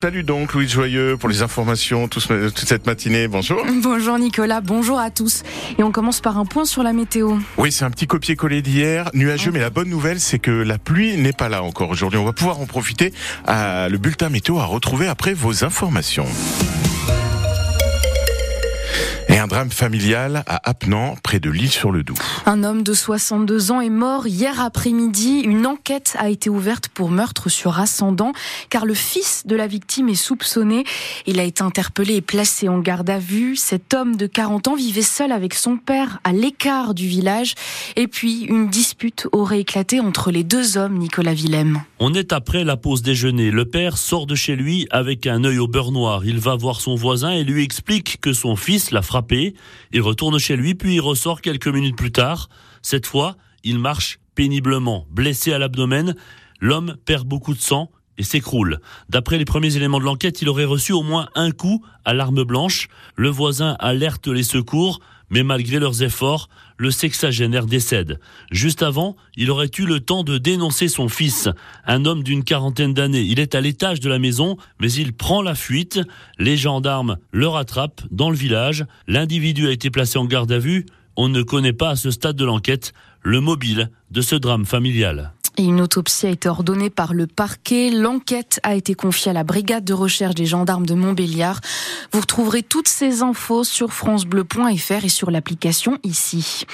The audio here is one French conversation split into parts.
Salut donc Louis Joyeux pour les informations toute cette matinée. Bonjour. Bonjour Nicolas, bonjour à tous. Et on commence par un point sur la météo. Oui, c'est un petit copier-coller d'hier, nuageux, mais la bonne nouvelle c'est que la pluie n'est pas là encore aujourd'hui. On va pouvoir en profiter. le bulletin météo à retrouver après vos informations. Et un drame familial à Apnan, près de l'île-sur-le-Doubs. Un homme de 62 ans est mort hier après-midi. Une enquête a été ouverte pour meurtre sur ascendant, car le fils de la victime est soupçonné. Il a été interpellé et placé en garde à vue. Cet homme de 40 ans vivait seul avec son père à l'écart du village. Et puis, une dispute aurait éclaté entre les deux hommes, Nicolas Willem. On est après la pause déjeuner. Le père sort de chez lui avec un œil au beurre noir. Il va voir son voisin et lui explique que son fils l'a frappé il retourne chez lui, puis il ressort quelques minutes plus tard. Cette fois, il marche péniblement. Blessé à l'abdomen, l'homme perd beaucoup de sang et s'écroule. D'après les premiers éléments de l'enquête, il aurait reçu au moins un coup à l'arme blanche. Le voisin alerte les secours, mais malgré leurs efforts, le sexagénaire décède. Juste avant, il aurait eu le temps de dénoncer son fils, un homme d'une quarantaine d'années. Il est à l'étage de la maison, mais il prend la fuite. Les gendarmes le rattrapent dans le village. L'individu a été placé en garde à vue. On ne connaît pas à ce stade de l'enquête le mobile de ce drame familial une autopsie a été ordonnée par le parquet. L'enquête a été confiée à la brigade de recherche des gendarmes de Montbéliard. Vous retrouverez toutes ces infos sur francebleu.fr et sur l'application ici.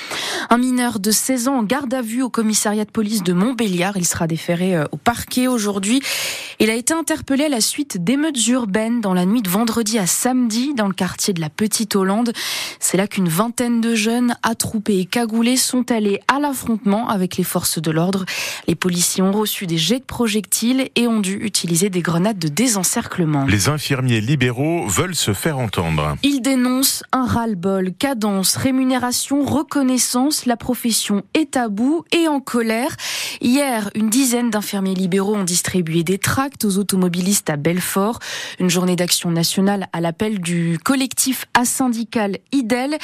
Un mineur de 16 ans en garde à vue au commissariat de police de Montbéliard. Il sera déféré euh, au parquet aujourd'hui. Il a été interpellé à la suite d'émeutes urbaines dans la nuit de vendredi à samedi dans le quartier de la Petite Hollande. C'est là qu'une vingtaine de jeunes attroupés et cagoulés sont allés à l'affrontement avec les forces de l'ordre. Les policiers ont reçu des jets de projectiles et ont dû utiliser des grenades de désencerclement. Les infirmiers libéraux veulent se faire entendre. Ils dénoncent un ras-le-bol, cadence, rémunération, reconnaissance. La profession est à bout et en colère. Hier, une dizaine d'infirmiers libéraux ont distribué des tracts aux automobilistes à Belfort. Une journée d'action nationale à l'appel du collectif asyndical IDEL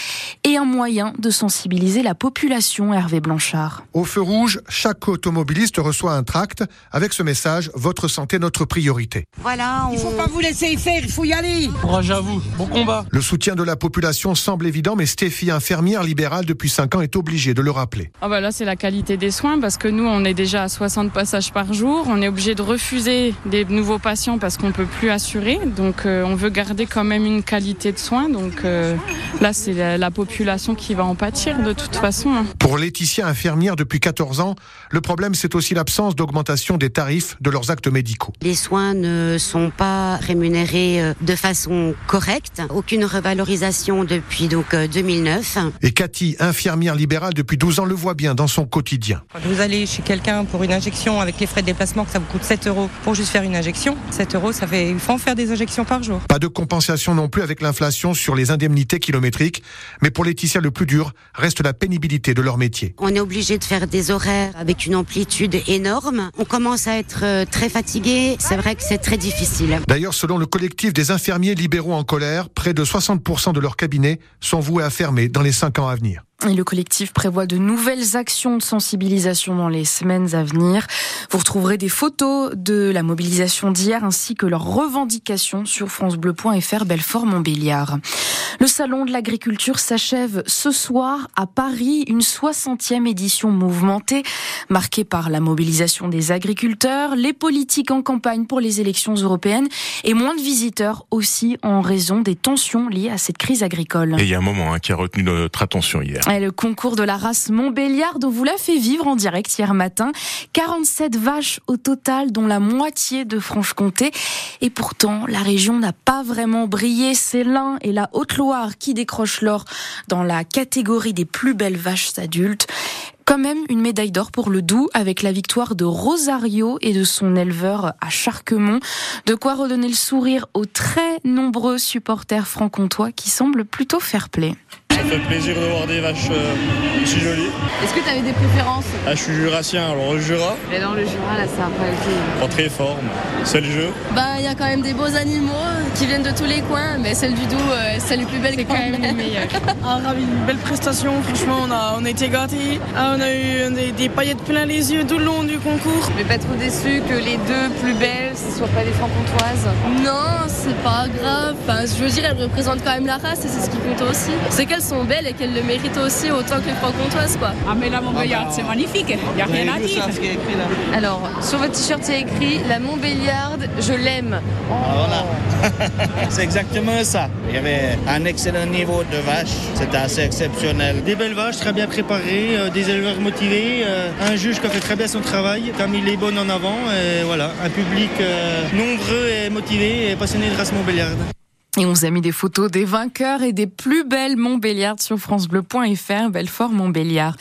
et un moyen de sensibiliser la population, Hervé Blanchard. Au feu rouge, chaque automobiliste reçoit un tract avec ce message Votre santé, notre priorité. Voilà, il faut pas vous laisser y faire, il faut y aller. Courage à vous, bon combat. Le soutien de la population semble évident, mais Stéphie, infirmière libérale depuis 5 ans, est obligée de le rappeler. Ah bah là, c'est la qualité des soins parce que nous, on est déjà à 60 passages par jour. On est obligé de refuser des nouveaux patients parce qu'on peut plus assurer. Donc, euh, on veut garder quand même une qualité de soins. Donc, euh, là, c'est la, la, population qui va en pâtir de toute façon. Hein. Pour Laetitia, infirmière depuis 14 ans, le problème, c'est aussi l'absence d'augmentation des tarifs de leurs actes médicaux. Les soins ne sont pas rémunérés euh, de façon correcte, aucune revalorisation depuis donc 2009. Euh, Et Cathy, infirmière libérale depuis 12 ans, le voit bien dans son quotidien. Quand vous allez chez quelqu'un pour une injection avec les frais de déplacement, que ça vous coûte 7 euros pour juste faire une injection, 7 euros, ça fait, il faut en faire des injections par jour. Pas de compensation non plus avec l'inflation sur les indemnités kilométriques, mais pour Laetitia, le plus dur reste la pénibilité de leur métier. On est obligé de faire des horaires avec une amplitude énorme. On commence à être euh, très fatigué. C'est vrai que c'est très difficile. D'ailleurs, selon le collectif des infirmiers libéraux en colère, près de 60% de leurs cabinets sont voués à fermer dans les 5 ans à venir. Et le collectif prévoit de nouvelles actions de sensibilisation dans les semaines à venir. Vous retrouverez des photos de la mobilisation d'hier ainsi que leurs revendications sur francebleu.fr Belfort-Montbéliard. Le salon de l'agriculture s'achève ce soir à Paris, une 60e édition mouvementée marquée par la mobilisation des agriculteurs, les politiques en campagne pour les élections européennes et moins de visiteurs aussi en raison des tensions liées à cette crise agricole. Et il y a un moment hein, qui a retenu notre attention hier le concours de la race Montbéliard dont vous l'a fait vivre en direct hier matin. 47 vaches au total, dont la moitié de Franche-Comté. Et pourtant, la région n'a pas vraiment brillé. C'est l'Ain et la Haute-Loire qui décrochent l'or dans la catégorie des plus belles vaches adultes quand même une médaille d'or pour le Doubs avec la victoire de Rosario et de son éleveur à Charquemont. De quoi redonner le sourire aux très nombreux supporters franc-comtois qui semblent plutôt fair-play Ça fait plaisir de voir des vaches euh, si jolies. Est-ce que tu avais des préférences? Ah, je suis jurassien, alors le Jura, Mais dans le Jura, là, a pas été. pas très fort, c'est le jeu. Ben, il y a quand même des beaux animaux qui viennent de tous les coins, mais celle du Doubs, euh, c'est plus belles C'est quand même les meilleurs. Ah, ravi, une belle prestation. Franchement, on a, on a été gâtés. Ah, on a eu des, des paillettes plein les yeux tout le long du concours. Mais pas trop déçu que les deux plus belles, ce soient pas des francs-comtoises. Non, c'est pas grave. Enfin, je veux dire, elles représentent quand même la race et c'est ce qui compte aussi. C'est qu'elles sont belles et qu'elles le méritent aussi autant que les franc-comtoias, quoi. Ah, mais la Montbéliarde, c'est magnifique. Il n'y a rien à dire. Alors, sur votre t-shirt, il y a écrit La Montbéliarde, je l'aime. Voilà. c'est exactement ça. Il y avait un excellent niveau de vaches. C'était assez exceptionnel. Des belles vaches très bien préparées, euh, des éleveurs motivés, euh, un juge qui a fait très bien son travail, qui a mis les bonnes en avant, et voilà, un public euh, nombreux et motivé et passionné de race Montbéliarde. Et on vous a mis des photos des vainqueurs et des plus belles Montbéliardes sur francebleu.fr, Belfort Montbéliard.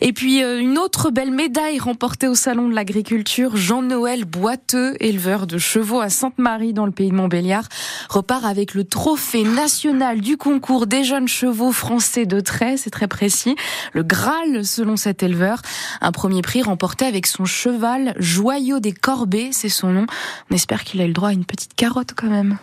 Et puis euh, une autre belle médaille remportée au salon de l'agriculture, Jean-Noël Boiteux, éleveur de chevaux à Sainte-Marie dans le pays de Montbéliard, repart avec le trophée national du concours des jeunes chevaux français de trait, c'est très précis, le Graal selon cet éleveur, un premier prix remporté avec son cheval Joyau des Corbets, c'est son nom. On espère qu'il a le droit à une petite carotte quand même.